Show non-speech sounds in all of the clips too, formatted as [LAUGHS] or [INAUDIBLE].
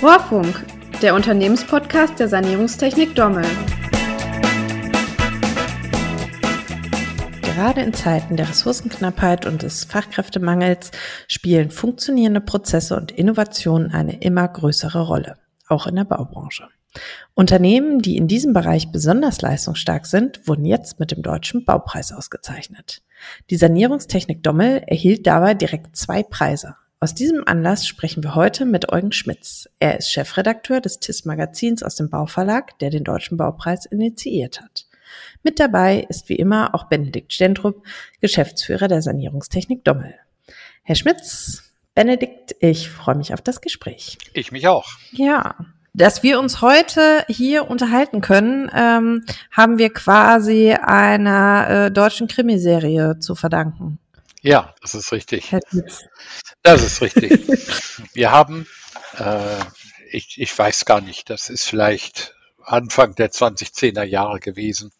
Rohrfunk, der Unternehmenspodcast der Sanierungstechnik Dommel. Gerade in Zeiten der Ressourcenknappheit und des Fachkräftemangels spielen funktionierende Prozesse und Innovationen eine immer größere Rolle, auch in der Baubranche. Unternehmen, die in diesem Bereich besonders leistungsstark sind, wurden jetzt mit dem Deutschen Baupreis ausgezeichnet. Die Sanierungstechnik Dommel erhielt dabei direkt zwei Preise. Aus diesem Anlass sprechen wir heute mit Eugen Schmitz. Er ist Chefredakteur des TIS-Magazins aus dem Bauverlag, der den Deutschen Baupreis initiiert hat. Mit dabei ist wie immer auch Benedikt Stendrup, Geschäftsführer der Sanierungstechnik Dommel. Herr Schmitz, Benedikt, ich freue mich auf das Gespräch. Ich mich auch. Ja, dass wir uns heute hier unterhalten können, ähm, haben wir quasi einer äh, deutschen Krimiserie zu verdanken. Ja, das ist richtig. Das ist richtig. [LAUGHS] Wir haben, äh, ich, ich weiß gar nicht, das ist vielleicht Anfang der 2010er Jahre gewesen,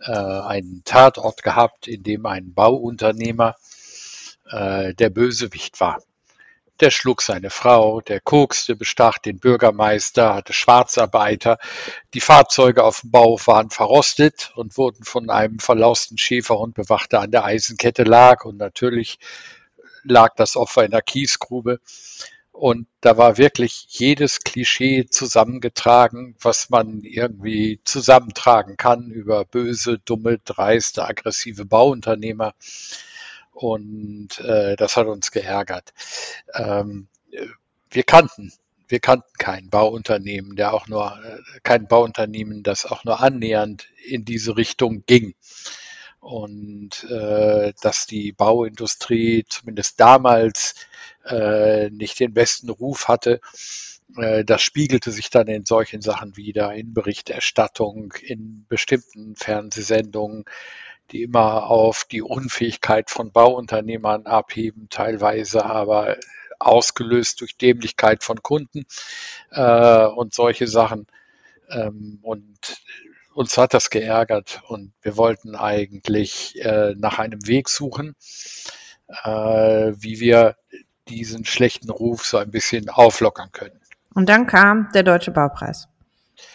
äh, einen Tatort gehabt, in dem ein Bauunternehmer äh, der Bösewicht war. Der schlug seine Frau, der kokste, bestach den Bürgermeister, hatte Schwarzarbeiter. Die Fahrzeuge auf dem Bau waren verrostet und wurden von einem verlausten Schäferhund bewacht, der an der Eisenkette lag. Und natürlich lag das Opfer in der Kiesgrube. Und da war wirklich jedes Klischee zusammengetragen, was man irgendwie zusammentragen kann über böse, dumme, dreiste, aggressive Bauunternehmer. Und äh, das hat uns geärgert. Ähm, wir kannten, wir kannten kein Bauunternehmen, der auch nur, äh, kein Bauunternehmen, das auch nur annähernd in diese Richtung ging. Und äh, dass die Bauindustrie zumindest damals äh, nicht den besten Ruf hatte, äh, das spiegelte sich dann in solchen Sachen wieder, in Berichterstattung, in bestimmten Fernsehsendungen, die immer auf die Unfähigkeit von Bauunternehmern abheben, teilweise aber ausgelöst durch Dämlichkeit von Kunden äh, und solche Sachen. Ähm, und uns hat das geärgert und wir wollten eigentlich äh, nach einem Weg suchen, äh, wie wir diesen schlechten Ruf so ein bisschen auflockern können. Und dann kam der Deutsche Baupreis.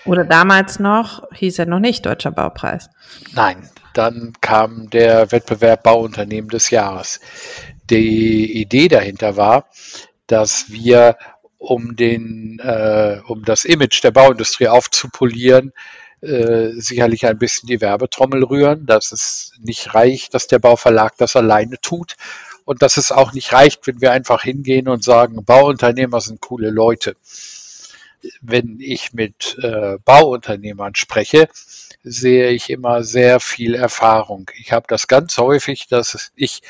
Oder damals noch hieß er noch nicht Deutscher Baupreis. Nein, dann kam der Wettbewerb Bauunternehmen des Jahres. Die Idee dahinter war, dass wir, um, den, äh, um das Image der Bauindustrie aufzupolieren, äh, sicherlich ein bisschen die Werbetrommel rühren, dass es nicht reicht, dass der Bauverlag das alleine tut und dass es auch nicht reicht, wenn wir einfach hingehen und sagen, Bauunternehmer sind coole Leute. Wenn ich mit äh, Bauunternehmern spreche, sehe ich immer sehr viel Erfahrung. Ich habe das ganz häufig, dass ich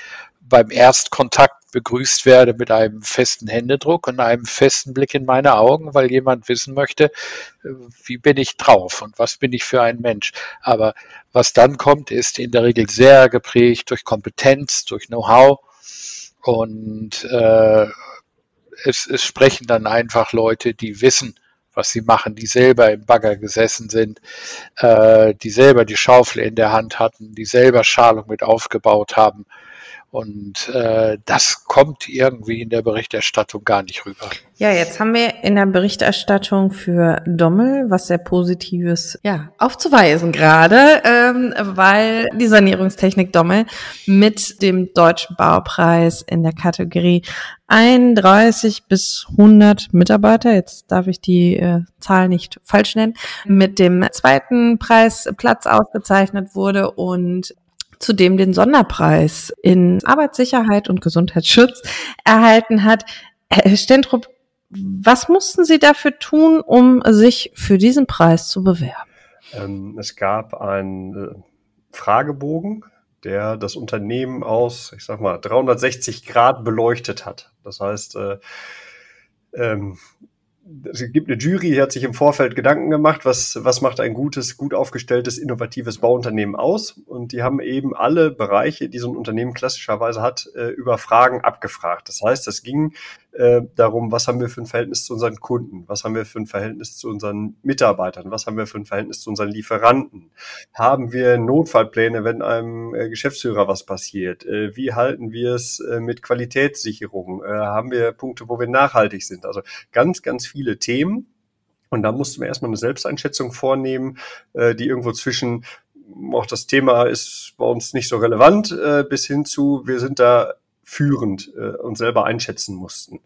beim Erstkontakt begrüßt werde mit einem festen Händedruck und einem festen Blick in meine Augen, weil jemand wissen möchte, wie bin ich drauf und was bin ich für ein Mensch. Aber was dann kommt, ist in der Regel sehr geprägt durch Kompetenz, durch Know-how und äh, es, es sprechen dann einfach Leute, die wissen, was sie machen, die selber im Bagger gesessen sind, äh, die selber die Schaufel in der Hand hatten, die selber Schalung mit aufgebaut haben. Und äh, das kommt irgendwie in der Berichterstattung gar nicht rüber. Ja, jetzt haben wir in der Berichterstattung für Dommel was sehr Positives ja, aufzuweisen gerade, ähm, weil die Sanierungstechnik Dommel mit dem Deutschen Baupreis in der Kategorie 31 bis 100 Mitarbeiter, jetzt darf ich die äh, Zahl nicht falsch nennen, mit dem zweiten Preisplatz ausgezeichnet wurde und zudem den Sonderpreis in Arbeitssicherheit und Gesundheitsschutz erhalten hat. Herr Stentrup, was mussten Sie dafür tun, um sich für diesen Preis zu bewerben? Ähm, es gab einen äh, Fragebogen, der das Unternehmen aus, ich sag mal, 360 Grad beleuchtet hat. Das heißt, äh, ähm, es gibt eine Jury, die hat sich im Vorfeld Gedanken gemacht, was, was macht ein gutes, gut aufgestelltes, innovatives Bauunternehmen aus. Und die haben eben alle Bereiche, die so ein Unternehmen klassischerweise hat, äh, über Fragen abgefragt. Das heißt, es ging äh, darum, was haben wir für ein Verhältnis zu unseren Kunden, was haben wir für ein Verhältnis zu unseren Mitarbeitern, was haben wir für ein Verhältnis zu unseren Lieferanten, haben wir Notfallpläne, wenn einem äh, Geschäftsführer was passiert, äh, wie halten wir es äh, mit Qualitätssicherung, äh, haben wir Punkte, wo wir nachhaltig sind, also ganz, ganz viele Themen. Und da mussten wir erstmal eine Selbsteinschätzung vornehmen, äh, die irgendwo zwischen auch das Thema ist bei uns nicht so relevant, äh, bis hin zu, wir sind da führend äh, und selber einschätzen mussten.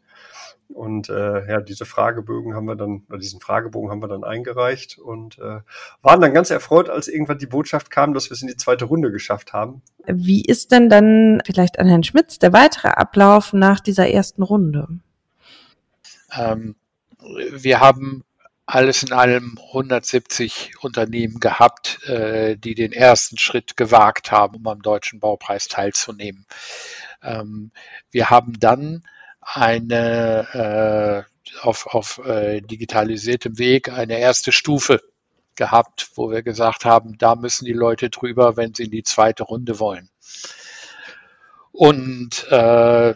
Und äh, ja, diese Fragebögen haben wir dann, oder diesen Fragebogen haben wir dann eingereicht und äh, waren dann ganz erfreut, als irgendwann die Botschaft kam, dass wir es in die zweite Runde geschafft haben. Wie ist denn dann vielleicht an Herrn Schmitz der weitere Ablauf nach dieser ersten Runde? Ähm, wir haben alles in allem 170 Unternehmen gehabt, äh, die den ersten Schritt gewagt haben, um am Deutschen Baupreis teilzunehmen. Ähm, wir haben dann eine äh, auf, auf äh, digitalisiertem Weg eine erste Stufe gehabt, wo wir gesagt haben, da müssen die Leute drüber, wenn sie in die zweite Runde wollen. Und äh,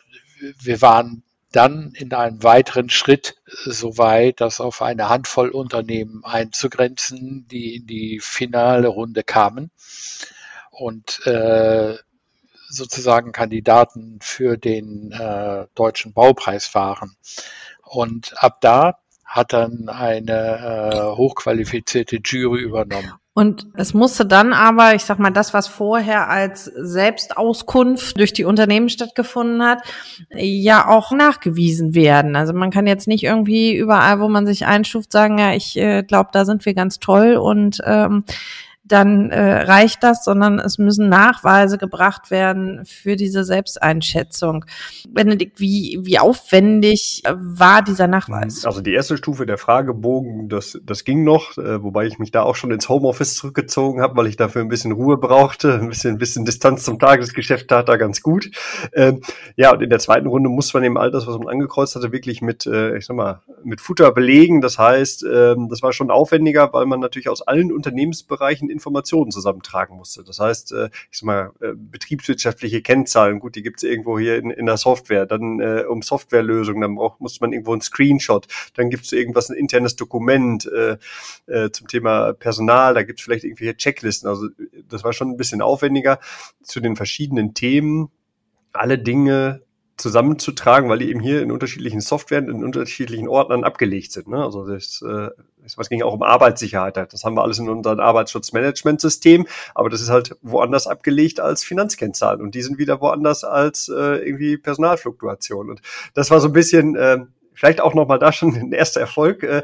wir waren dann in einem weiteren Schritt so weit, das auf eine Handvoll Unternehmen einzugrenzen, die in die finale Runde kamen und äh, sozusagen Kandidaten für den äh, deutschen Baupreis waren. Und ab da hat dann eine äh, hochqualifizierte Jury übernommen. Und es musste dann aber, ich sag mal, das, was vorher als Selbstauskunft durch die Unternehmen stattgefunden hat, ja auch nachgewiesen werden. Also man kann jetzt nicht irgendwie überall, wo man sich einstuft, sagen, ja, ich äh, glaube, da sind wir ganz toll und ähm, dann äh, reicht das, sondern es müssen Nachweise gebracht werden für diese Selbsteinschätzung. Benedikt, wie, wie aufwendig war dieser Nachweis? Also die erste Stufe der Fragebogen, das, das ging noch, äh, wobei ich mich da auch schon ins Homeoffice zurückgezogen habe, weil ich dafür ein bisschen Ruhe brauchte, [LAUGHS] ein bisschen, ein bisschen Distanz zum Tagesgeschäft tat da ganz gut. Ähm, ja, und in der zweiten Runde muss man eben all das, was man angekreuzt hatte, wirklich mit, äh, ich sag mal, mit Futter belegen. Das heißt, ähm, das war schon aufwendiger, weil man natürlich aus allen Unternehmensbereichen Informationen zusammentragen musste. Das heißt, äh, ich sag mal, äh, betriebswirtschaftliche Kennzahlen, gut, die gibt es irgendwo hier in, in der Software. Dann äh, um Softwarelösungen, dann braucht, muss man irgendwo einen Screenshot. Dann gibt es irgendwas, ein internes Dokument äh, äh, zum Thema Personal. Da gibt es vielleicht irgendwelche Checklisten. Also das war schon ein bisschen aufwendiger zu den verschiedenen Themen. Alle Dinge zusammenzutragen, weil die eben hier in unterschiedlichen Softwaren, in unterschiedlichen Ordnern abgelegt sind. Ne? Also das, äh, es ging auch um Arbeitssicherheit. Das haben wir alles in unserem Arbeitsschutzmanagementsystem, aber das ist halt woanders abgelegt als Finanzkennzahlen und die sind wieder woanders als äh, irgendwie Personalfluktuation. Und das war so ein bisschen, äh, vielleicht auch nochmal da schon ein erster Erfolg. Äh,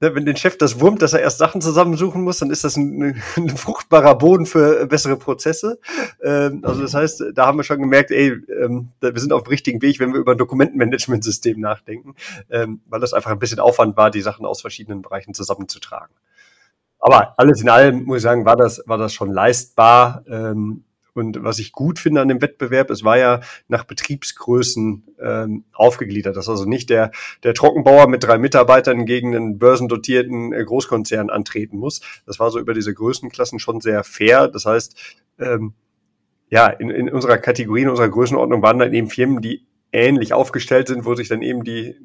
wenn den Chef das wurmt, dass er erst Sachen zusammensuchen muss, dann ist das [LAUGHS] ein, ein fruchtbarer Boden für bessere Prozesse. Ähm, also das heißt, da haben wir schon gemerkt, ey, ähm, wir sind auf dem richtigen Weg, wenn wir über ein Dokumentenmanagementsystem nachdenken, ähm, weil das einfach ein bisschen Aufwand war, die Sachen aus verschiedenen Bereichen zusammenzutragen. Aber alles in allem muss ich sagen, war das, war das schon leistbar. Ähm, und was ich gut finde an dem Wettbewerb, es war ja nach Betriebsgrößen ähm, aufgegliedert. Das ist also nicht der, der Trockenbauer mit drei Mitarbeitern gegen einen börsendotierten äh, Großkonzern antreten muss. Das war so über diese Größenklassen schon sehr fair. Das heißt, ähm, ja, in, in unserer Kategorie, in unserer Größenordnung waren dann eben Firmen, die ähnlich aufgestellt sind, wo sich dann eben die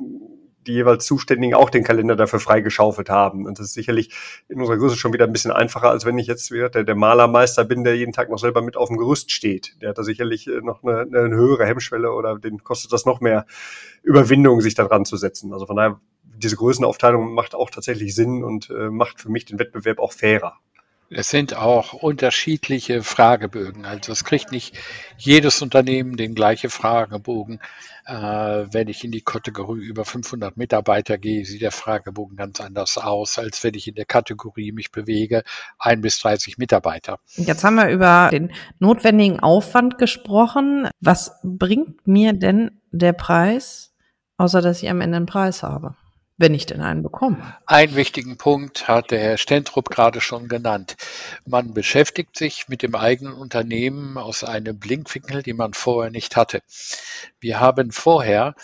die jeweils Zuständigen auch den Kalender dafür freigeschaufelt haben. Und das ist sicherlich in unserer Größe schon wieder ein bisschen einfacher, als wenn ich jetzt wieder der, der Malermeister bin, der jeden Tag noch selber mit auf dem Gerüst steht. Der hat da sicherlich äh, noch eine, eine höhere Hemmschwelle oder den kostet das noch mehr Überwindung, sich da dran zu setzen. Also von daher, diese Größenaufteilung macht auch tatsächlich Sinn und äh, macht für mich den Wettbewerb auch fairer. Es sind auch unterschiedliche Fragebögen. Also es kriegt nicht jedes Unternehmen den gleichen Fragebogen. Äh, wenn ich in die Kategorie über 500 Mitarbeiter gehe, sieht der Fragebogen ganz anders aus, als wenn ich in der Kategorie mich bewege, ein bis 30 Mitarbeiter. Jetzt haben wir über den notwendigen Aufwand gesprochen. Was bringt mir denn der Preis, außer dass ich am Ende einen Preis habe? Wenn ich denn einen bekomme. Einen wichtigen Punkt hat der Herr Stentrup gerade schon genannt. Man beschäftigt sich mit dem eigenen Unternehmen aus einem Blinkwinkel, den man vorher nicht hatte. Wir haben vorher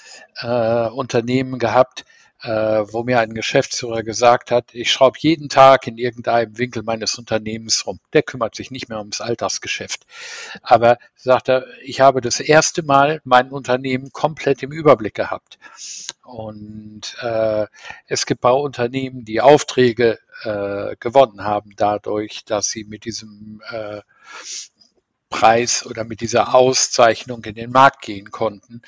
äh, Unternehmen gehabt, wo mir ein Geschäftsführer gesagt hat, ich schraube jeden Tag in irgendeinem Winkel meines Unternehmens rum. Der kümmert sich nicht mehr ums Alltagsgeschäft. Aber sagt er, ich habe das erste Mal mein Unternehmen komplett im Überblick gehabt. Und äh, es gibt Bauunternehmen, die Aufträge äh, gewonnen haben dadurch, dass sie mit diesem äh, Preis oder mit dieser Auszeichnung in den Markt gehen konnten,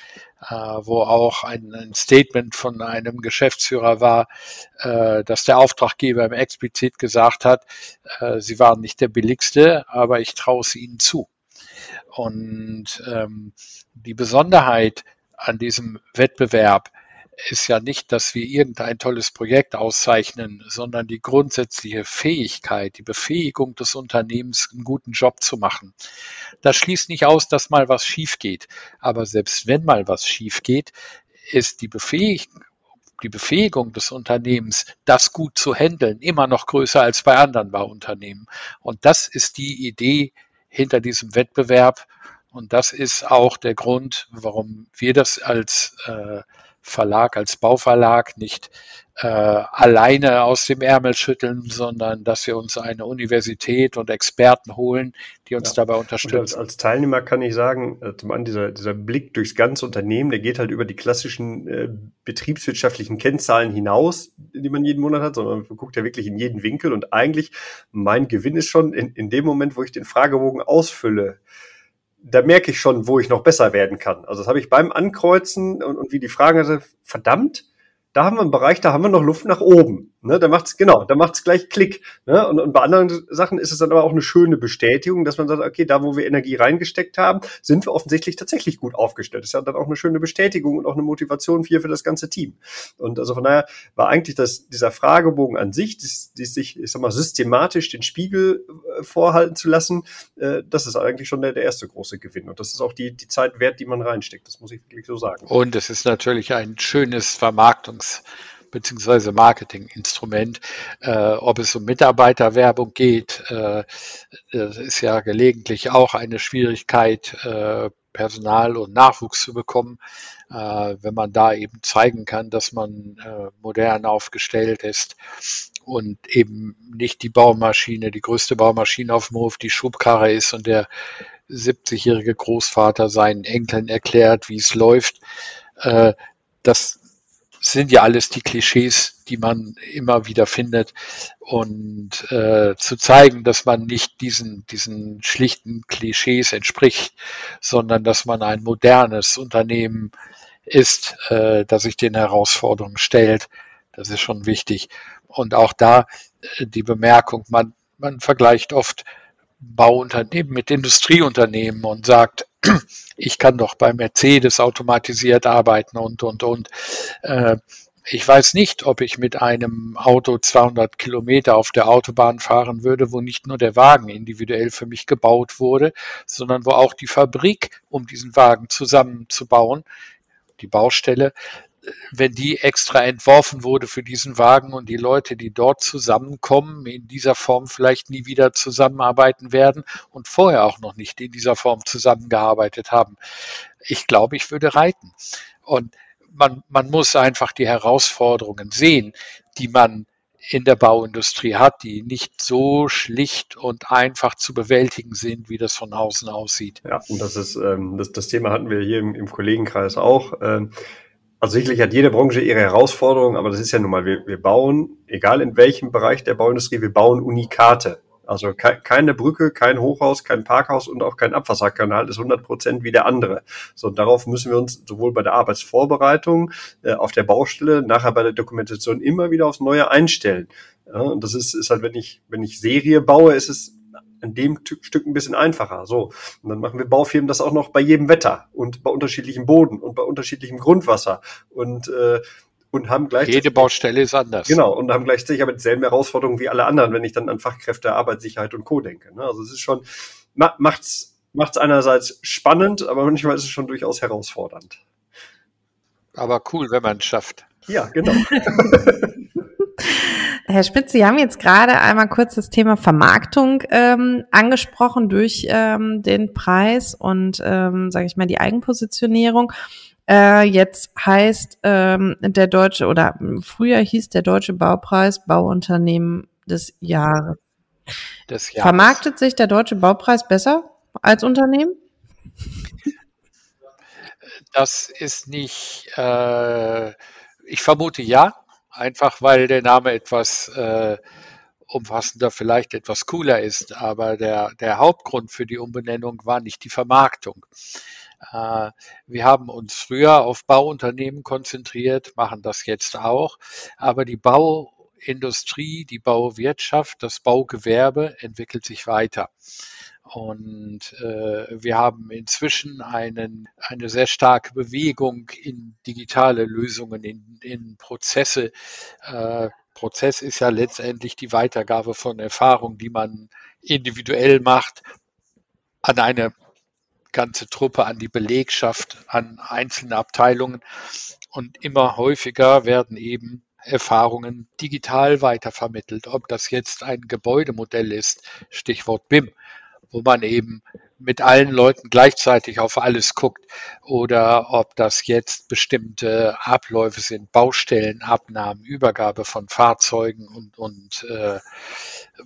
äh, wo auch ein, ein, Statement von einem Geschäftsführer war, äh, dass der Auftraggeber ihm explizit gesagt hat, äh, sie waren nicht der billigste, aber ich traue es ihnen zu. Und ähm, die Besonderheit an diesem Wettbewerb ist ja nicht, dass wir irgendein tolles Projekt auszeichnen, sondern die grundsätzliche Fähigkeit, die Befähigung des Unternehmens, einen guten Job zu machen. Das schließt nicht aus, dass mal was schief geht. Aber selbst wenn mal was schief geht, ist die Befähigung, die Befähigung des Unternehmens, das gut zu handeln, immer noch größer als bei anderen Bauunternehmen. Und das ist die Idee hinter diesem Wettbewerb. Und das ist auch der Grund, warum wir das als äh, Verlag, als Bauverlag nicht äh, alleine aus dem Ärmel schütteln, sondern dass wir uns eine Universität und Experten holen, die uns ja. dabei unterstützen. Als, als, Teilnehmer kann ich sagen, äh, zum einen dieser, dieser Blick durchs ganze Unternehmen, der geht halt über die klassischen äh, betriebswirtschaftlichen Kennzahlen hinaus, die man jeden Monat hat, sondern man guckt ja wirklich in jeden Winkel und eigentlich mein Gewinn ist schon in, in dem Moment, wo ich den Fragebogen ausfülle, da merke ich schon, wo ich noch besser werden kann. Also das habe ich beim Ankreuzen und, und wie die Fragen, also verdammt, da haben wir einen Bereich, da haben wir noch Luft nach oben. Ne, da macht's genau, da macht's gleich Klick. Ne? Und, und bei anderen Sachen ist es dann aber auch eine schöne Bestätigung, dass man sagt, okay, da wo wir Energie reingesteckt haben, sind wir offensichtlich tatsächlich gut aufgestellt. Das ist ja dann auch eine schöne Bestätigung und auch eine Motivation für, für das ganze Team. Und also von daher war eigentlich das, dieser Fragebogen an sich, die, die sich, ich sag mal, systematisch den Spiegel äh, vorhalten zu lassen, äh, das ist eigentlich schon der, der erste große Gewinn. Und das ist auch die, die Zeit wert, die man reinsteckt. Das muss ich wirklich so sagen. Und es ist natürlich ein schönes Vermarktungs- beziehungsweise Marketinginstrument. Äh, ob es um Mitarbeiterwerbung geht, äh, das ist ja gelegentlich auch eine Schwierigkeit, äh, Personal und Nachwuchs zu bekommen, äh, wenn man da eben zeigen kann, dass man äh, modern aufgestellt ist und eben nicht die Baumaschine, die größte Baumaschine auf dem Hof, die Schubkarre ist und der 70-jährige Großvater seinen Enkeln erklärt, wie es läuft. Äh, das sind ja alles die Klischees, die man immer wieder findet. Und äh, zu zeigen, dass man nicht diesen, diesen schlichten Klischees entspricht, sondern dass man ein modernes Unternehmen ist, äh, das sich den Herausforderungen stellt, das ist schon wichtig. Und auch da äh, die Bemerkung, man, man vergleicht oft Bauunternehmen mit Industrieunternehmen und sagt, ich kann doch bei Mercedes automatisiert arbeiten und, und, und. Äh, ich weiß nicht, ob ich mit einem Auto 200 Kilometer auf der Autobahn fahren würde, wo nicht nur der Wagen individuell für mich gebaut wurde, sondern wo auch die Fabrik, um diesen Wagen zusammenzubauen, die Baustelle, wenn die extra entworfen wurde für diesen Wagen und die Leute, die dort zusammenkommen, in dieser Form vielleicht nie wieder zusammenarbeiten werden und vorher auch noch nicht in dieser Form zusammengearbeitet haben. Ich glaube, ich würde reiten. Und man, man muss einfach die Herausforderungen sehen, die man in der Bauindustrie hat, die nicht so schlicht und einfach zu bewältigen sind, wie das von außen aussieht. Ja, und das ist ähm, das, das Thema hatten wir hier im, im Kollegenkreis auch. Ähm, also sicherlich hat jede Branche ihre Herausforderungen, aber das ist ja nun mal, wir, wir bauen, egal in welchem Bereich der Bauindustrie, wir bauen Unikate. Also ke keine Brücke, kein Hochhaus, kein Parkhaus und auch kein Abwasserkanal ist 100 Prozent wie der andere. So, darauf müssen wir uns sowohl bei der Arbeitsvorbereitung, äh, auf der Baustelle, nachher bei der Dokumentation immer wieder aufs Neue einstellen. Ja, und das ist, ist halt, wenn ich, wenn ich Serie baue, ist es in dem Stück ein bisschen einfacher. So. Und dann machen wir Baufirmen das auch noch bei jedem Wetter und bei unterschiedlichem Boden und bei unterschiedlichem Grundwasser und, äh, und haben gleich. Jede Baustelle ist anders. Genau. Und haben gleichzeitig aber dieselben Herausforderungen wie alle anderen, wenn ich dann an Fachkräfte, Arbeitssicherheit und Co. denke. Ne? Also es ist schon, macht's, macht's einerseits spannend, aber manchmal ist es schon durchaus herausfordernd. Aber cool, wenn man es schafft. Ja, genau. [LAUGHS] Herr Spitz, Sie haben jetzt gerade einmal kurz das Thema Vermarktung ähm, angesprochen durch ähm, den Preis und, ähm, sage ich mal, die Eigenpositionierung. Äh, jetzt heißt ähm, der deutsche oder früher hieß der deutsche Baupreis Bauunternehmen des Jahres. Des Jahres. Vermarktet sich der deutsche Baupreis besser als Unternehmen? Das ist nicht, äh, ich vermute ja, einfach weil der Name etwas äh, umfassender, vielleicht etwas cooler ist. Aber der, der Hauptgrund für die Umbenennung war nicht die Vermarktung. Äh, wir haben uns früher auf Bauunternehmen konzentriert, machen das jetzt auch. Aber die Bauindustrie, die Bauwirtschaft, das Baugewerbe entwickelt sich weiter. Und äh, wir haben inzwischen einen, eine sehr starke Bewegung in digitale Lösungen, in, in Prozesse. Äh, Prozess ist ja letztendlich die Weitergabe von Erfahrungen, die man individuell macht, an eine ganze Truppe, an die Belegschaft, an einzelne Abteilungen. Und immer häufiger werden eben Erfahrungen digital weitervermittelt. Ob das jetzt ein Gebäudemodell ist, Stichwort BIM, wo man eben mit allen Leuten gleichzeitig auf alles guckt oder ob das jetzt bestimmte Abläufe sind, Baustellenabnahmen, Übergabe von Fahrzeugen und, und äh,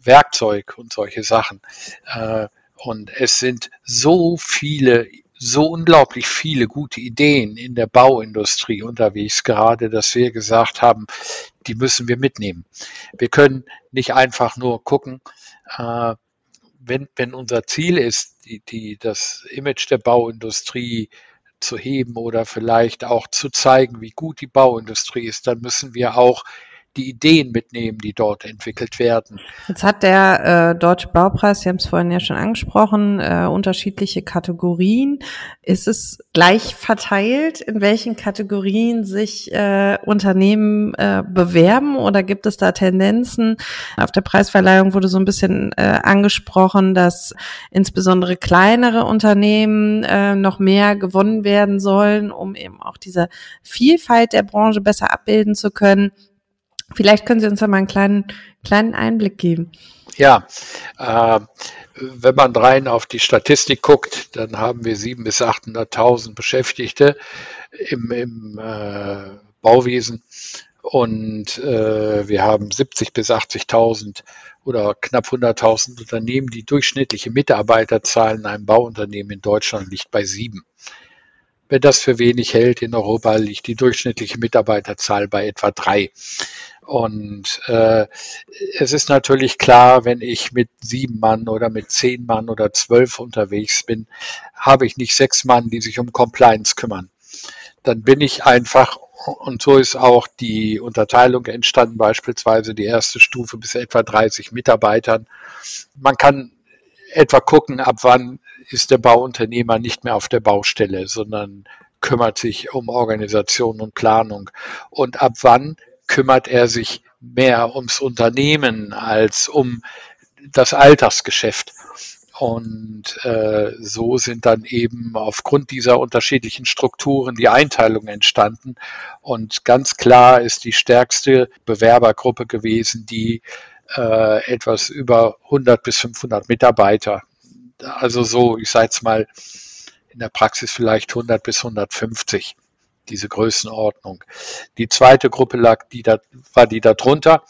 Werkzeug und solche Sachen. Äh, und es sind so viele, so unglaublich viele gute Ideen in der Bauindustrie unterwegs gerade, dass wir gesagt haben, die müssen wir mitnehmen. Wir können nicht einfach nur gucken, äh, wenn, wenn unser Ziel ist, die, die, das Image der Bauindustrie zu heben oder vielleicht auch zu zeigen, wie gut die Bauindustrie ist, dann müssen wir auch die Ideen mitnehmen, die dort entwickelt werden. Jetzt hat der äh, Deutsche Baupreis, Sie haben es vorhin ja schon angesprochen, äh, unterschiedliche Kategorien. Ist es gleich verteilt, in welchen Kategorien sich äh, Unternehmen äh, bewerben oder gibt es da Tendenzen? Auf der Preisverleihung wurde so ein bisschen äh, angesprochen, dass insbesondere kleinere Unternehmen äh, noch mehr gewonnen werden sollen, um eben auch diese Vielfalt der Branche besser abbilden zu können. Vielleicht können Sie uns da mal einen kleinen, kleinen Einblick geben. Ja, äh, wenn man rein auf die Statistik guckt, dann haben wir 700.000 bis 800.000 Beschäftigte im, im äh, Bauwesen und äh, wir haben 70 bis 80.000 oder knapp 100.000 Unternehmen. Die durchschnittliche Mitarbeiterzahl in einem Bauunternehmen in Deutschland liegt bei sieben. Wenn das für wenig hält in Europa, liegt die durchschnittliche Mitarbeiterzahl bei etwa drei. Und äh, es ist natürlich klar, wenn ich mit sieben Mann oder mit zehn Mann oder zwölf unterwegs bin, habe ich nicht sechs Mann, die sich um Compliance kümmern. Dann bin ich einfach, und so ist auch die Unterteilung entstanden, beispielsweise die erste Stufe bis etwa 30 Mitarbeitern. Man kann etwa gucken, ab wann ist der Bauunternehmer nicht mehr auf der Baustelle, sondern kümmert sich um Organisation und Planung. Und ab wann kümmert er sich mehr ums Unternehmen als um das Alltagsgeschäft. Und äh, so sind dann eben aufgrund dieser unterschiedlichen Strukturen die Einteilungen entstanden. Und ganz klar ist die stärkste Bewerbergruppe gewesen, die äh, etwas über 100 bis 500 Mitarbeiter, also so, ich sage jetzt mal in der Praxis vielleicht 100 bis 150 diese Größenordnung. Die zweite Gruppe lag, die da, war die darunter.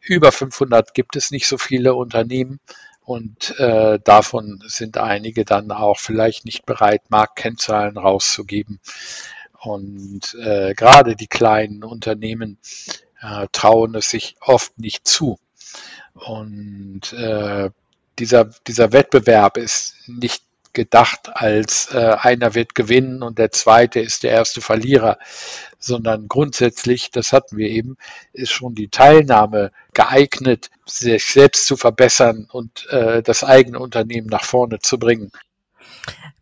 Über 500 gibt es nicht so viele Unternehmen und äh, davon sind einige dann auch vielleicht nicht bereit, Marktkennzahlen rauszugeben. Und äh, gerade die kleinen Unternehmen äh, trauen es sich oft nicht zu. Und äh, dieser, dieser Wettbewerb ist nicht gedacht als äh, einer wird gewinnen und der zweite ist der erste Verlierer, sondern grundsätzlich, das hatten wir eben, ist schon die Teilnahme geeignet, sich selbst zu verbessern und äh, das eigene Unternehmen nach vorne zu bringen.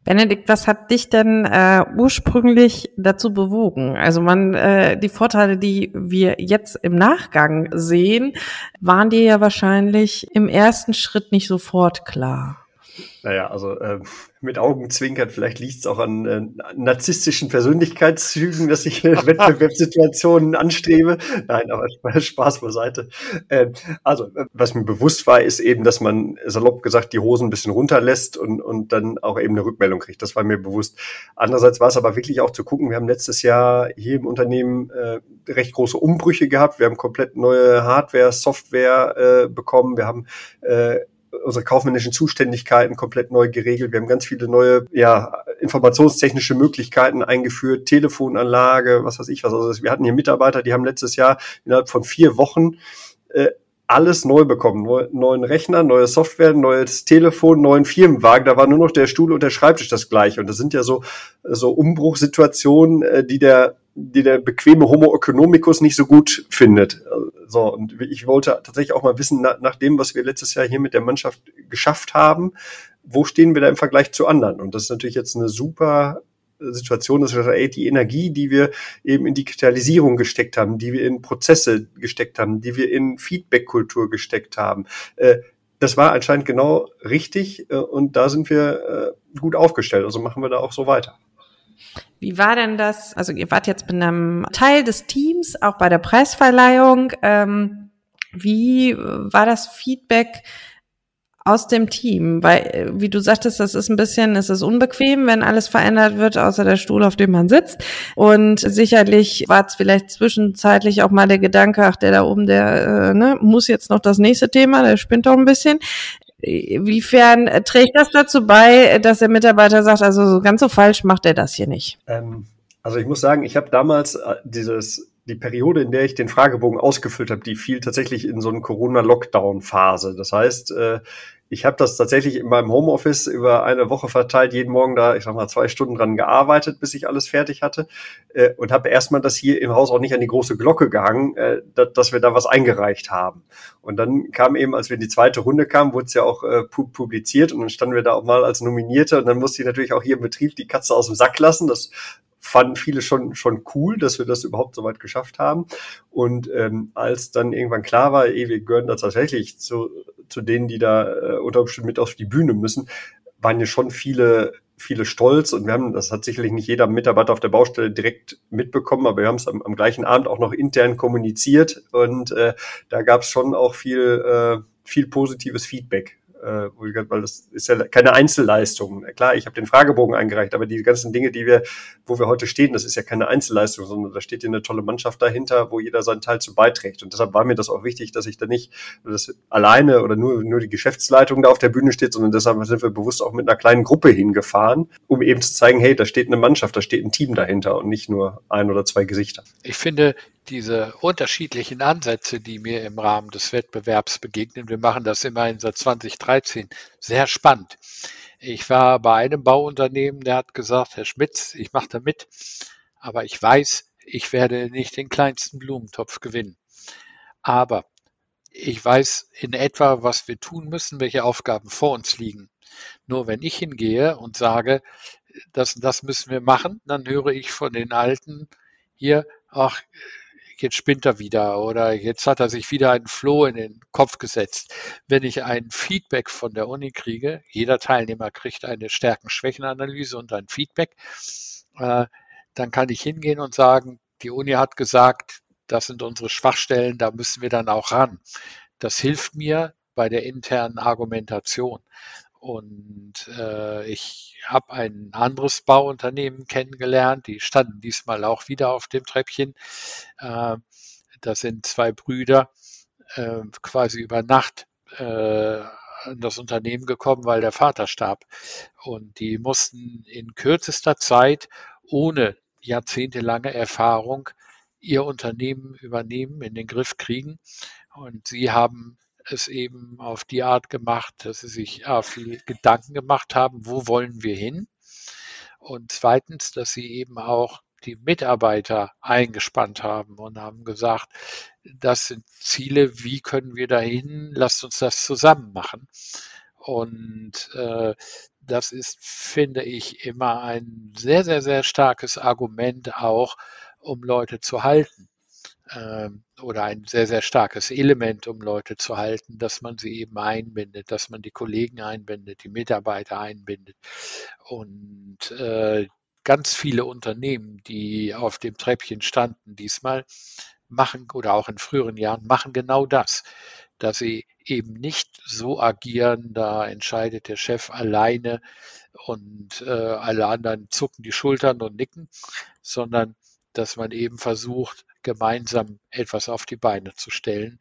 Benedikt, was hat dich denn äh, ursprünglich dazu bewogen? Also man, äh, die Vorteile, die wir jetzt im Nachgang sehen, waren dir ja wahrscheinlich im ersten Schritt nicht sofort klar. Naja, also äh, mit Augenzwinkern, vielleicht liegt es auch an äh, narzisstischen Persönlichkeitszügen, dass ich äh, [LAUGHS] Wettbewerbssituationen anstrebe. Nein, aber [LAUGHS] Spaß beiseite. Äh, also, was mir bewusst war, ist eben, dass man salopp gesagt die Hosen ein bisschen runterlässt und, und dann auch eben eine Rückmeldung kriegt. Das war mir bewusst. Andererseits war es aber wirklich auch zu gucken, wir haben letztes Jahr hier im Unternehmen äh, recht große Umbrüche gehabt. Wir haben komplett neue Hardware, Software äh, bekommen. Wir haben äh, unsere kaufmännischen Zuständigkeiten komplett neu geregelt. Wir haben ganz viele neue, ja, informationstechnische Möglichkeiten eingeführt, Telefonanlage, was weiß ich was. Also wir hatten hier Mitarbeiter, die haben letztes Jahr innerhalb von vier Wochen äh, alles neu bekommen. Neu, neuen Rechner, neue Software, neues Telefon, neuen Firmenwagen. Da war nur noch der Stuhl und der Schreibtisch das gleiche. Und das sind ja so, so Umbruchssituationen, äh, die der die der bequeme Homo economicus nicht so gut findet. So, und ich wollte tatsächlich auch mal wissen, nach, nach dem, was wir letztes Jahr hier mit der Mannschaft geschafft haben, wo stehen wir da im Vergleich zu anderen? Und das ist natürlich jetzt eine super Situation, dass wir die Energie, die wir eben in Digitalisierung gesteckt haben, die wir in Prozesse gesteckt haben, die wir in Feedback-Kultur gesteckt haben, äh, das war anscheinend genau richtig äh, und da sind wir äh, gut aufgestellt. Also machen wir da auch so weiter. Wie war denn das? Also ihr wart jetzt mit einem Teil des Teams, auch bei der Preisverleihung. Ähm, wie war das Feedback aus dem Team? Weil, wie du sagtest, das ist ein bisschen, es ist unbequem, wenn alles verändert wird, außer der Stuhl, auf dem man sitzt. Und sicherlich war es vielleicht zwischenzeitlich auch mal der Gedanke, ach, der da oben, der äh, ne, muss jetzt noch das nächste Thema, der spinnt doch ein bisschen. Inwiefern trägt das dazu bei, dass der Mitarbeiter sagt, also so ganz so falsch macht er das hier nicht? Ähm, also ich muss sagen, ich habe damals äh, dieses die Periode, in der ich den Fragebogen ausgefüllt habe, die fiel tatsächlich in so eine Corona-Lockdown-Phase. Das heißt, äh, ich habe das tatsächlich in meinem Homeoffice über eine Woche verteilt, jeden Morgen da, ich sag mal, zwei Stunden dran gearbeitet, bis ich alles fertig hatte. Äh, und habe erstmal das hier im Haus auch nicht an die große Glocke gehangen, äh, dass wir da was eingereicht haben. Und dann kam eben, als wir in die zweite Runde kamen, wurde es ja auch äh, publiziert und dann standen wir da auch mal als Nominierte und dann musste ich natürlich auch hier im Betrieb die Katze aus dem Sack lassen. Das fanden viele schon, schon cool, dass wir das überhaupt so weit geschafft haben. Und ähm, als dann irgendwann klar war, ey, wir gehören da tatsächlich zu, zu denen, die da äh, unter Umständen mit auf die Bühne müssen, waren ja schon viele viele stolz. Und wir haben, das hat sicherlich nicht jeder Mitarbeiter auf der Baustelle direkt mitbekommen, aber wir haben es am, am gleichen Abend auch noch intern kommuniziert. Und äh, da gab es schon auch viel, äh, viel positives Feedback äh, weil das ist ja keine Einzelleistung. Klar, ich habe den Fragebogen eingereicht, aber die ganzen Dinge, die wir, wo wir heute stehen, das ist ja keine Einzelleistung, sondern da steht ja eine tolle Mannschaft dahinter, wo jeder seinen Teil zu beiträgt. Und deshalb war mir das auch wichtig, dass ich da nicht das alleine oder nur, nur die Geschäftsleitung da auf der Bühne steht, sondern deshalb sind wir bewusst auch mit einer kleinen Gruppe hingefahren, um eben zu zeigen, hey, da steht eine Mannschaft, da steht ein Team dahinter und nicht nur ein oder zwei Gesichter. Ich finde, diese unterschiedlichen Ansätze, die mir im Rahmen des Wettbewerbs begegnen, wir machen das immerhin seit 2013, sehr spannend. Ich war bei einem Bauunternehmen, der hat gesagt, Herr Schmitz, ich mache da mit, aber ich weiß, ich werde nicht den kleinsten Blumentopf gewinnen. Aber ich weiß in etwa, was wir tun müssen, welche Aufgaben vor uns liegen. Nur wenn ich hingehe und sage, das, das müssen wir machen, dann höre ich von den Alten hier, ach, jetzt spinnt er wieder oder jetzt hat er sich wieder einen Floh in den Kopf gesetzt. Wenn ich ein Feedback von der Uni kriege, jeder Teilnehmer kriegt eine Stärken-Schwächen-Analyse und ein Feedback, äh, dann kann ich hingehen und sagen, die Uni hat gesagt, das sind unsere Schwachstellen, da müssen wir dann auch ran. Das hilft mir bei der internen Argumentation. Und äh, ich habe ein anderes Bauunternehmen kennengelernt, die standen diesmal auch wieder auf dem Treppchen. Äh, das sind zwei Brüder, äh, quasi über Nacht äh, in das Unternehmen gekommen, weil der Vater starb. Und die mussten in kürzester Zeit ohne jahrzehntelange Erfahrung ihr Unternehmen übernehmen, in den Griff kriegen. Und sie haben es eben auf die Art gemacht, dass sie sich ja, viel Gedanken gemacht haben, wo wollen wir hin? Und zweitens, dass sie eben auch die Mitarbeiter eingespannt haben und haben gesagt, das sind Ziele, wie können wir dahin, lasst uns das zusammen machen. Und äh, das ist, finde ich, immer ein sehr, sehr, sehr starkes Argument auch, um Leute zu halten. Äh, oder ein sehr, sehr starkes Element, um Leute zu halten, dass man sie eben einbindet, dass man die Kollegen einbindet, die Mitarbeiter einbindet. Und äh, ganz viele Unternehmen, die auf dem Treppchen standen diesmal, machen oder auch in früheren Jahren machen genau das, dass sie eben nicht so agieren, da entscheidet der Chef alleine und äh, alle anderen zucken die Schultern und nicken, sondern dass man eben versucht, gemeinsam etwas auf die Beine zu stellen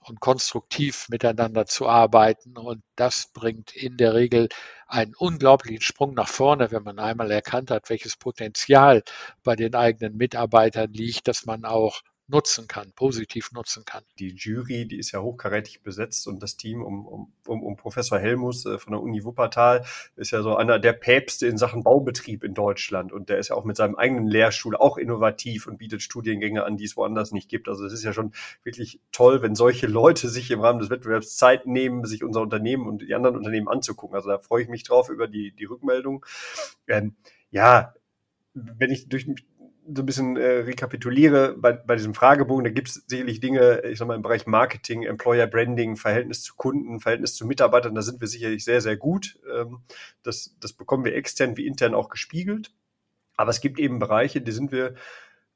und konstruktiv miteinander zu arbeiten. Und das bringt in der Regel einen unglaublichen Sprung nach vorne, wenn man einmal erkannt hat, welches Potenzial bei den eigenen Mitarbeitern liegt, dass man auch nutzen kann, positiv nutzen kann. Die Jury, die ist ja hochkarätig besetzt und das Team um, um, um, Professor Helmus äh, von der Uni Wuppertal ist ja so einer der Päpste in Sachen Baubetrieb in Deutschland und der ist ja auch mit seinem eigenen Lehrstuhl auch innovativ und bietet Studiengänge an, die es woanders nicht gibt. Also es ist ja schon wirklich toll, wenn solche Leute sich im Rahmen des Wettbewerbs Zeit nehmen, sich unser Unternehmen und die anderen Unternehmen anzugucken. Also da freue ich mich drauf über die, die Rückmeldung. Ähm, ja, wenn ich durch so ein bisschen äh, rekapituliere, bei, bei diesem Fragebogen, da gibt es sicherlich Dinge, ich sag mal, im Bereich Marketing, Employer Branding, Verhältnis zu Kunden, Verhältnis zu Mitarbeitern, da sind wir sicherlich sehr, sehr gut. Ähm, das, das bekommen wir extern wie intern auch gespiegelt. Aber es gibt eben Bereiche, die sind wir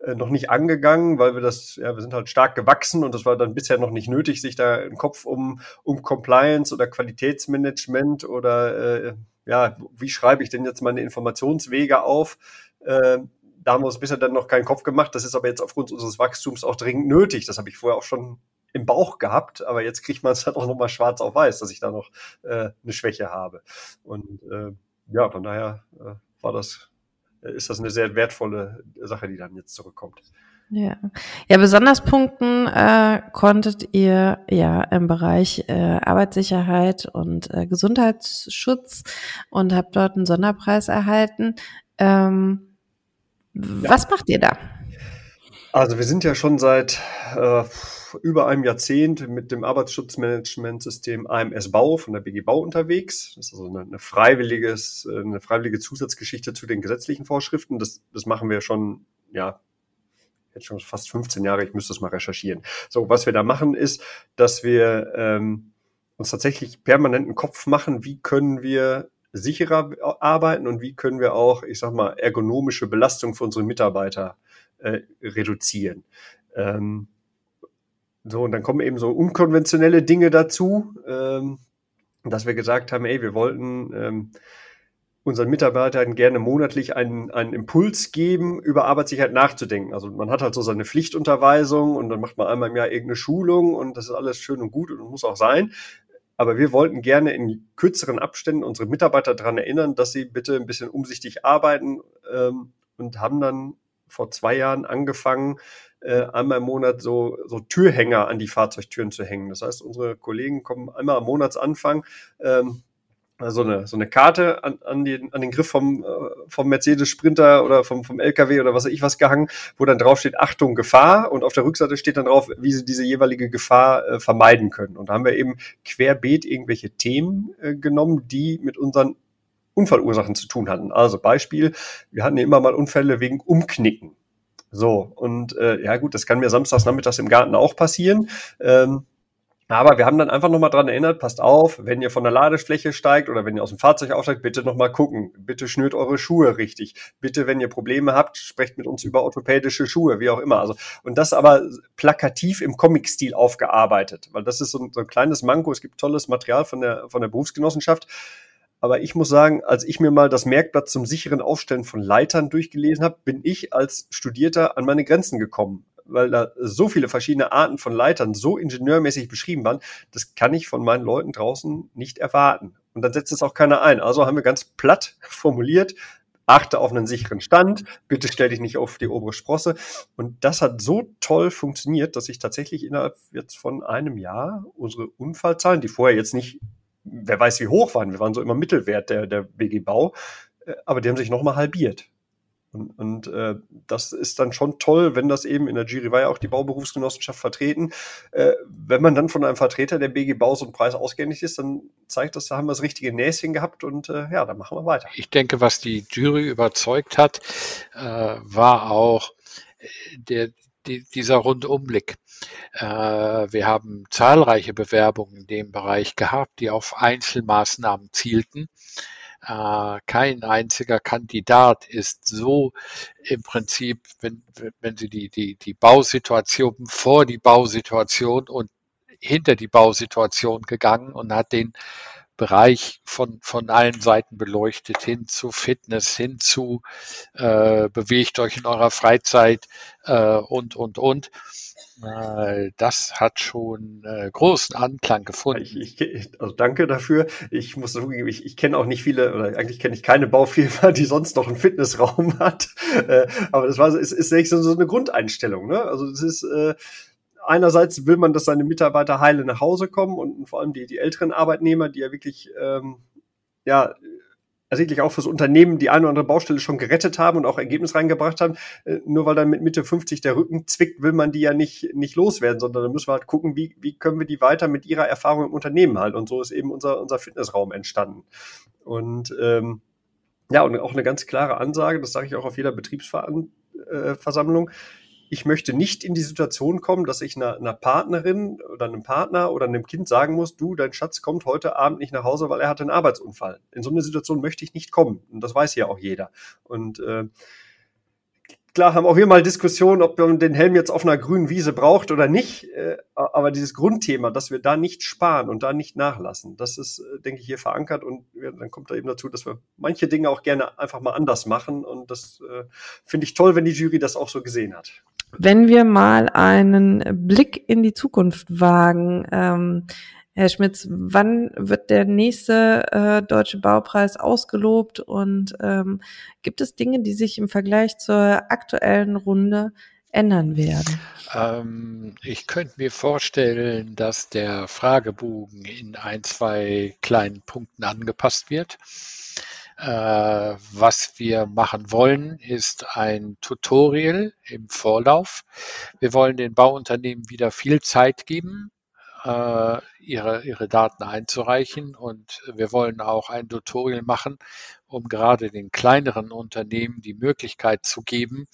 äh, noch nicht angegangen, weil wir das, ja, wir sind halt stark gewachsen und das war dann bisher noch nicht nötig, sich da einen Kopf um, um Compliance oder Qualitätsmanagement oder äh, ja, wie schreibe ich denn jetzt meine Informationswege auf? Äh, da haben wir uns bisher dann noch keinen Kopf gemacht. Das ist aber jetzt aufgrund unseres Wachstums auch dringend nötig. Das habe ich vorher auch schon im Bauch gehabt, aber jetzt kriegt man es halt auch nochmal schwarz auf weiß, dass ich da noch äh, eine Schwäche habe. Und äh, ja, von daher äh, war das, äh, ist das eine sehr wertvolle Sache, die dann jetzt zurückkommt. Ja, ja besonders punkten äh, konntet ihr ja im Bereich äh, Arbeitssicherheit und äh, Gesundheitsschutz und habt dort einen Sonderpreis erhalten. Ähm, was ja. macht ihr da? Also wir sind ja schon seit äh, über einem Jahrzehnt mit dem Arbeitsschutzmanagementsystem AMS Bau von der BG Bau unterwegs. Das ist also eine, eine, freiwilliges, eine freiwillige Zusatzgeschichte zu den gesetzlichen Vorschriften. Das, das machen wir schon, ja, jetzt schon fast 15 Jahre. Ich müsste es mal recherchieren. So, was wir da machen ist, dass wir ähm, uns tatsächlich permanenten Kopf machen, wie können wir sicherer arbeiten und wie können wir auch, ich sag mal, ergonomische Belastung für unsere Mitarbeiter äh, reduzieren. Ähm, so, und dann kommen eben so unkonventionelle Dinge dazu, ähm, dass wir gesagt haben, ey, wir wollten ähm, unseren Mitarbeitern gerne monatlich einen, einen Impuls geben, über Arbeitssicherheit nachzudenken. Also man hat halt so seine Pflichtunterweisung und dann macht man einmal im Jahr irgendeine Schulung und das ist alles schön und gut und muss auch sein. Aber wir wollten gerne in kürzeren Abständen unsere Mitarbeiter daran erinnern, dass sie bitte ein bisschen umsichtig arbeiten ähm, und haben dann vor zwei Jahren angefangen, äh, einmal im Monat so, so Türhänger an die Fahrzeugtüren zu hängen. Das heißt, unsere Kollegen kommen einmal am Monatsanfang ähm, so eine, so eine Karte an, an, den, an den Griff vom, äh, vom Mercedes Sprinter oder vom, vom LKW oder was weiß ich was gehangen, wo dann drauf steht, Achtung, Gefahr und auf der Rückseite steht dann drauf, wie sie diese jeweilige Gefahr äh, vermeiden können. Und da haben wir eben querbeet irgendwelche Themen äh, genommen, die mit unseren Unfallursachen zu tun hatten. Also Beispiel, wir hatten ja immer mal Unfälle wegen Umknicken. So, und äh, ja gut, das kann mir samstags nachmittags im Garten auch passieren. Ähm, aber wir haben dann einfach nochmal dran erinnert, passt auf, wenn ihr von der Ladefläche steigt oder wenn ihr aus dem Fahrzeug aufsteigt, bitte nochmal gucken. Bitte schnürt eure Schuhe richtig. Bitte, wenn ihr Probleme habt, sprecht mit uns über orthopädische Schuhe, wie auch immer. Also, und das aber plakativ im Comic-Stil aufgearbeitet, weil das ist so ein, so ein kleines Manko. Es gibt tolles Material von der, von der Berufsgenossenschaft. Aber ich muss sagen, als ich mir mal das Merkblatt zum sicheren Aufstellen von Leitern durchgelesen habe, bin ich als Studierter an meine Grenzen gekommen weil da so viele verschiedene Arten von Leitern so ingenieurmäßig beschrieben waren, das kann ich von meinen Leuten draußen nicht erwarten. Und dann setzt es auch keiner ein. Also haben wir ganz platt [LAUGHS] formuliert, achte auf einen sicheren Stand, bitte stell dich nicht auf die obere Sprosse. Und das hat so toll funktioniert, dass ich tatsächlich innerhalb jetzt von einem Jahr unsere Unfallzahlen, die vorher jetzt nicht, wer weiß wie hoch waren, wir waren so immer Mittelwert der, der BG Bau, äh, aber die haben sich nochmal halbiert. Und, und äh, das ist dann schon toll, wenn das eben in der Jury war ja auch die Bauberufsgenossenschaft vertreten. Äh, wenn man dann von einem Vertreter der BG Bau so einen Preis ausgehändigt ist, dann zeigt das, da haben wir das richtige Näschen gehabt und äh, ja, dann machen wir weiter. Ich denke, was die Jury überzeugt hat, äh, war auch äh, der, die, dieser Rundumblick. Äh, wir haben zahlreiche Bewerbungen in dem Bereich gehabt, die auf Einzelmaßnahmen zielten. Äh, kein einziger Kandidat ist so im Prinzip, wenn, wenn Sie die, die, die Bausituation vor die Bausituation und hinter die Bausituation gegangen und hat den Bereich von, von allen Seiten beleuchtet, hin zu Fitness, hin zu äh, bewegt euch in eurer Freizeit äh, und, und, und. Äh, das hat schon äh, großen Anklang gefunden. Ich, ich, also danke dafür. Ich muss zugeben, ich, ich kenne auch nicht viele, oder eigentlich kenne ich keine Baufirma, die sonst noch einen Fitnessraum [LAUGHS] hat. Äh, aber das war, ist, ist so eine Grundeinstellung. Ne? Also es ist äh, einerseits will man, dass seine Mitarbeiter heile nach Hause kommen und vor allem die, die älteren Arbeitnehmer, die ja wirklich, ähm, ja, ersichtlich auch fürs Unternehmen die eine oder andere Baustelle schon gerettet haben und auch Ergebnis reingebracht haben. Äh, nur weil dann mit Mitte 50 der Rücken zwickt, will man die ja nicht, nicht loswerden, sondern da müssen wir halt gucken, wie, wie können wir die weiter mit ihrer Erfahrung im Unternehmen halten. Und so ist eben unser, unser Fitnessraum entstanden. Und ähm, ja, und auch eine ganz klare Ansage, das sage ich auch auf jeder Betriebsversammlung, ich möchte nicht in die Situation kommen, dass ich einer, einer, Partnerin oder einem Partner oder einem Kind sagen muss, du, dein Schatz kommt heute Abend nicht nach Hause, weil er hatte einen Arbeitsunfall. In so eine Situation möchte ich nicht kommen. Und das weiß ja auch jeder. Und äh, klar haben auch wir mal Diskussionen, ob man den Helm jetzt auf einer grünen Wiese braucht oder nicht. Äh, aber dieses Grundthema, dass wir da nicht sparen und da nicht nachlassen, das ist, äh, denke ich, hier verankert. Und dann kommt da eben dazu, dass wir manche Dinge auch gerne einfach mal anders machen. Und das äh, finde ich toll, wenn die Jury das auch so gesehen hat. Wenn wir mal einen Blick in die Zukunft wagen, ähm, Herr Schmitz, wann wird der nächste äh, deutsche Baupreis ausgelobt und ähm, gibt es Dinge, die sich im Vergleich zur aktuellen Runde ändern werden? Ähm, ich könnte mir vorstellen, dass der Fragebogen in ein, zwei kleinen Punkten angepasst wird. Äh, was wir machen wollen, ist ein Tutorial im Vorlauf. Wir wollen den Bauunternehmen wieder viel Zeit geben, äh, ihre, ihre Daten einzureichen und wir wollen auch ein Tutorial machen, um gerade den kleineren Unternehmen die Möglichkeit zu geben,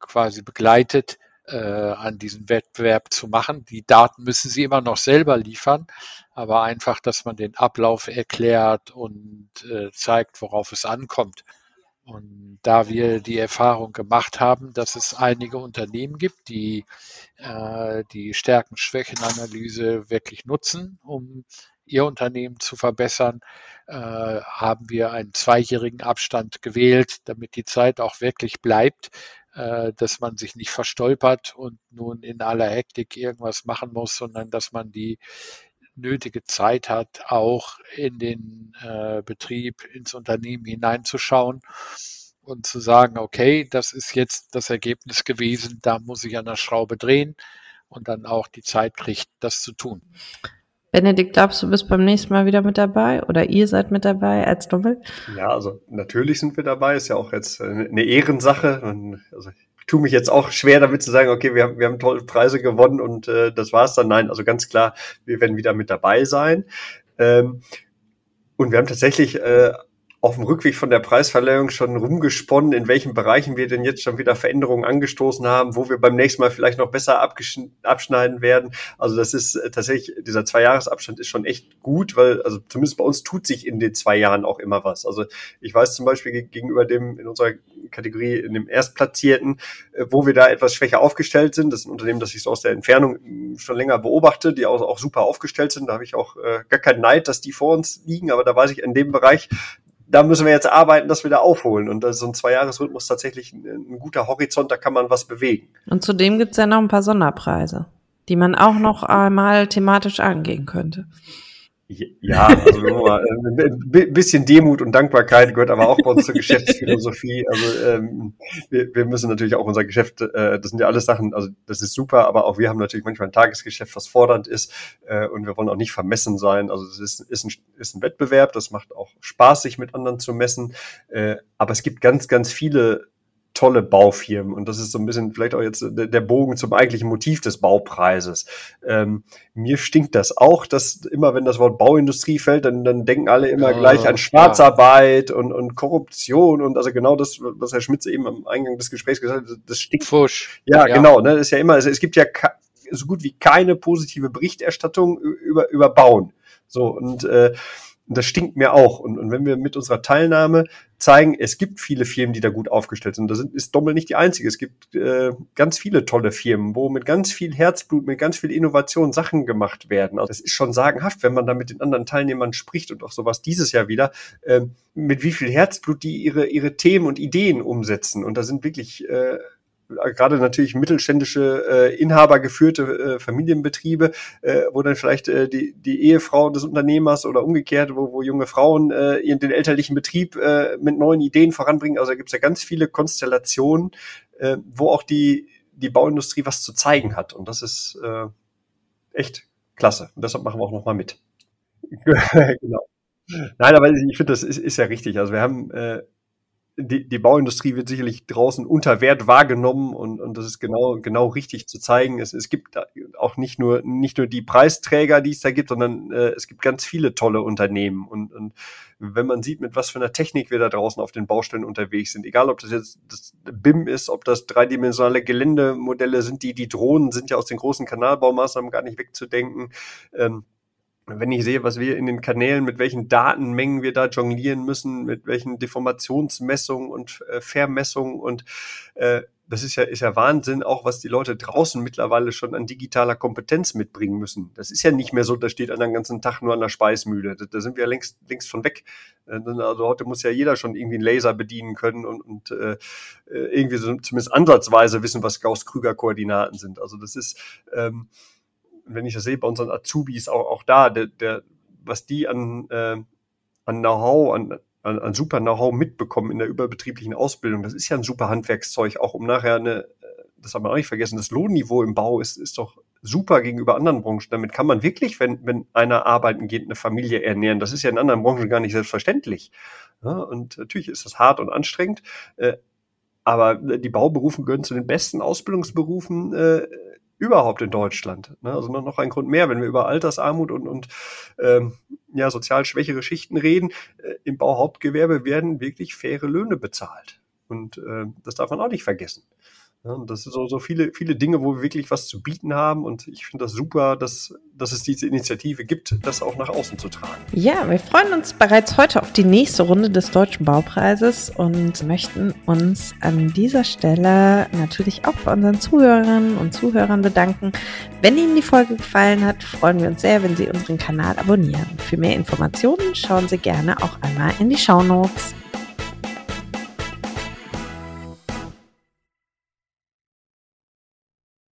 quasi begleitet äh, an diesem Wettbewerb zu machen. Die Daten müssen sie immer noch selber liefern, aber einfach, dass man den Ablauf erklärt und äh, zeigt, worauf es ankommt. Und da wir die Erfahrung gemacht haben, dass es einige Unternehmen gibt, die äh, die Stärken-Schwächen-Analyse wirklich nutzen, um ihr Unternehmen zu verbessern, äh, haben wir einen zweijährigen Abstand gewählt, damit die Zeit auch wirklich bleibt, äh, dass man sich nicht verstolpert und nun in aller Hektik irgendwas machen muss, sondern dass man die nötige Zeit hat, auch in den äh, Betrieb, ins Unternehmen hineinzuschauen und zu sagen, okay, das ist jetzt das Ergebnis gewesen, da muss ich an der Schraube drehen und dann auch die Zeit kriegt, das zu tun. Benedikt, glaubst du, bist beim nächsten Mal wieder mit dabei oder ihr seid mit dabei als Doppel? Ja, also natürlich sind wir dabei, ist ja auch jetzt eine Ehrensache. Und also ich tue mich jetzt auch schwer damit zu sagen, okay, wir haben, wir haben tolle Preise gewonnen und äh, das war's dann. Nein, also ganz klar, wir werden wieder mit dabei sein. Ähm, und wir haben tatsächlich äh, auf dem Rückweg von der Preisverleihung schon rumgesponnen, in welchen Bereichen wir denn jetzt schon wieder Veränderungen angestoßen haben, wo wir beim nächsten Mal vielleicht noch besser abschneiden werden. Also das ist äh, tatsächlich, dieser Zwei-Jahres-Abstand ist schon echt gut, weil, also zumindest bei uns tut sich in den zwei Jahren auch immer was. Also ich weiß zum Beispiel gegenüber dem in unserer Kategorie, in dem Erstplatzierten, äh, wo wir da etwas schwächer aufgestellt sind. Das ist ein Unternehmen, das ich so aus der Entfernung hm, schon länger beobachte, die auch, auch super aufgestellt sind. Da habe ich auch äh, gar keinen Neid, dass die vor uns liegen, aber da weiß ich in dem Bereich, da müssen wir jetzt arbeiten, dass wir da aufholen. Und ist so ein Zweijahresrhythmus tatsächlich ein, ein, guter Horizont, da kann man was bewegen. Und zudem gibt's ja noch ein paar Sonderpreise, die man auch noch einmal thematisch angehen könnte. Ja, also ein [LAUGHS] bisschen Demut und Dankbarkeit gehört aber auch bei uns zur [LAUGHS] Geschäftsphilosophie. Also ähm, wir, wir müssen natürlich auch unser Geschäft, äh, das sind ja alles Sachen, also das ist super, aber auch wir haben natürlich manchmal ein Tagesgeschäft, was fordernd ist äh, und wir wollen auch nicht vermessen sein. Also es ist, ist, ein, ist ein Wettbewerb, das macht auch Spaß, sich mit anderen zu messen, äh, aber es gibt ganz, ganz viele tolle Baufirmen und das ist so ein bisschen vielleicht auch jetzt der Bogen zum eigentlichen Motiv des Baupreises. Ähm, mir stinkt das auch, dass immer wenn das Wort Bauindustrie fällt, dann, dann denken alle immer oh, gleich an Schwarzarbeit ja. und, und Korruption und also genau das, was Herr Schmitz eben am Eingang des Gesprächs gesagt hat, das stinkt. Fusch. Ja, ja. genau. Ne, das ist ja immer, also es gibt ja so gut wie keine positive Berichterstattung über, über Bauen. So und äh, und das stinkt mir auch. Und, und wenn wir mit unserer Teilnahme zeigen, es gibt viele Firmen, die da gut aufgestellt sind. Da sind, ist Dommel nicht die einzige. Es gibt äh, ganz viele tolle Firmen, wo mit ganz viel Herzblut, mit ganz viel Innovation Sachen gemacht werden. Also es ist schon sagenhaft, wenn man da mit den anderen Teilnehmern spricht und auch sowas dieses Jahr wieder, äh, mit wie viel Herzblut die ihre, ihre Themen und Ideen umsetzen. Und da sind wirklich äh, gerade natürlich mittelständische, äh, inhabergeführte äh, Familienbetriebe, äh, wo dann vielleicht äh, die, die Ehefrau des Unternehmers oder umgekehrt, wo, wo junge Frauen äh, ihren den elterlichen Betrieb äh, mit neuen Ideen voranbringen. Also da gibt es ja ganz viele Konstellationen, äh, wo auch die, die Bauindustrie was zu zeigen hat. Und das ist äh, echt klasse. Und deshalb machen wir auch nochmal mit. [LAUGHS] genau. Nein, aber ich finde, das ist, ist ja richtig. Also wir haben äh, die, die Bauindustrie wird sicherlich draußen unter Wert wahrgenommen und, und das ist genau, genau richtig zu zeigen. Es, es gibt auch nicht nur, nicht nur die Preisträger, die es da gibt, sondern äh, es gibt ganz viele tolle Unternehmen. Und, und wenn man sieht, mit was für einer Technik wir da draußen auf den Baustellen unterwegs sind, egal ob das jetzt das BIM ist, ob das dreidimensionale Geländemodelle sind, die, die Drohnen sind ja aus den großen Kanalbaumaßnahmen gar nicht wegzudenken. Ähm, wenn ich sehe, was wir in den Kanälen, mit welchen Datenmengen wir da jonglieren müssen, mit welchen Deformationsmessungen und äh, Vermessungen und äh, das ist ja, ist ja Wahnsinn, auch was die Leute draußen mittlerweile schon an digitaler Kompetenz mitbringen müssen. Das ist ja nicht mehr so, da steht an den ganzen Tag nur an der Speismühle. Da, da sind wir ja längst, längst von weg. Äh, also heute muss ja jeder schon irgendwie einen Laser bedienen können und, und äh, äh irgendwie so zumindest ansatzweise wissen, was Gauss-Krüger-Koordinaten sind. Also das ist, ähm, wenn ich das sehe bei unseren Azubis, auch, auch da, der, der, was die an, äh, an Know-how, an, an, an super Know-how mitbekommen in der überbetrieblichen Ausbildung, das ist ja ein super Handwerkszeug, auch um nachher eine, das haben wir auch nicht vergessen, das Lohnniveau im Bau ist, ist doch super gegenüber anderen Branchen. Damit kann man wirklich, wenn, wenn einer arbeiten geht, eine Familie ernähren. Das ist ja in anderen Branchen gar nicht selbstverständlich. Ja, und natürlich ist das hart und anstrengend. Äh, aber die Bauberufe gehören zu den besten Ausbildungsberufen äh, überhaupt in Deutschland. Ne? Also noch ein Grund mehr, wenn wir über Altersarmut und, und ähm, ja, sozial schwächere Schichten reden, äh, im Bauhauptgewerbe werden wirklich faire Löhne bezahlt. Und äh, das darf man auch nicht vergessen. Ja, und das sind so, so viele, viele Dinge, wo wir wirklich was zu bieten haben. Und ich finde das super, dass, dass es diese Initiative gibt, das auch nach außen zu tragen. Ja, wir freuen uns bereits heute auf die nächste Runde des Deutschen Baupreises und möchten uns an dieser Stelle natürlich auch bei unseren Zuhörerinnen und Zuhörern bedanken. Wenn Ihnen die Folge gefallen hat, freuen wir uns sehr, wenn Sie unseren Kanal abonnieren. Für mehr Informationen schauen Sie gerne auch einmal in die Show Notes.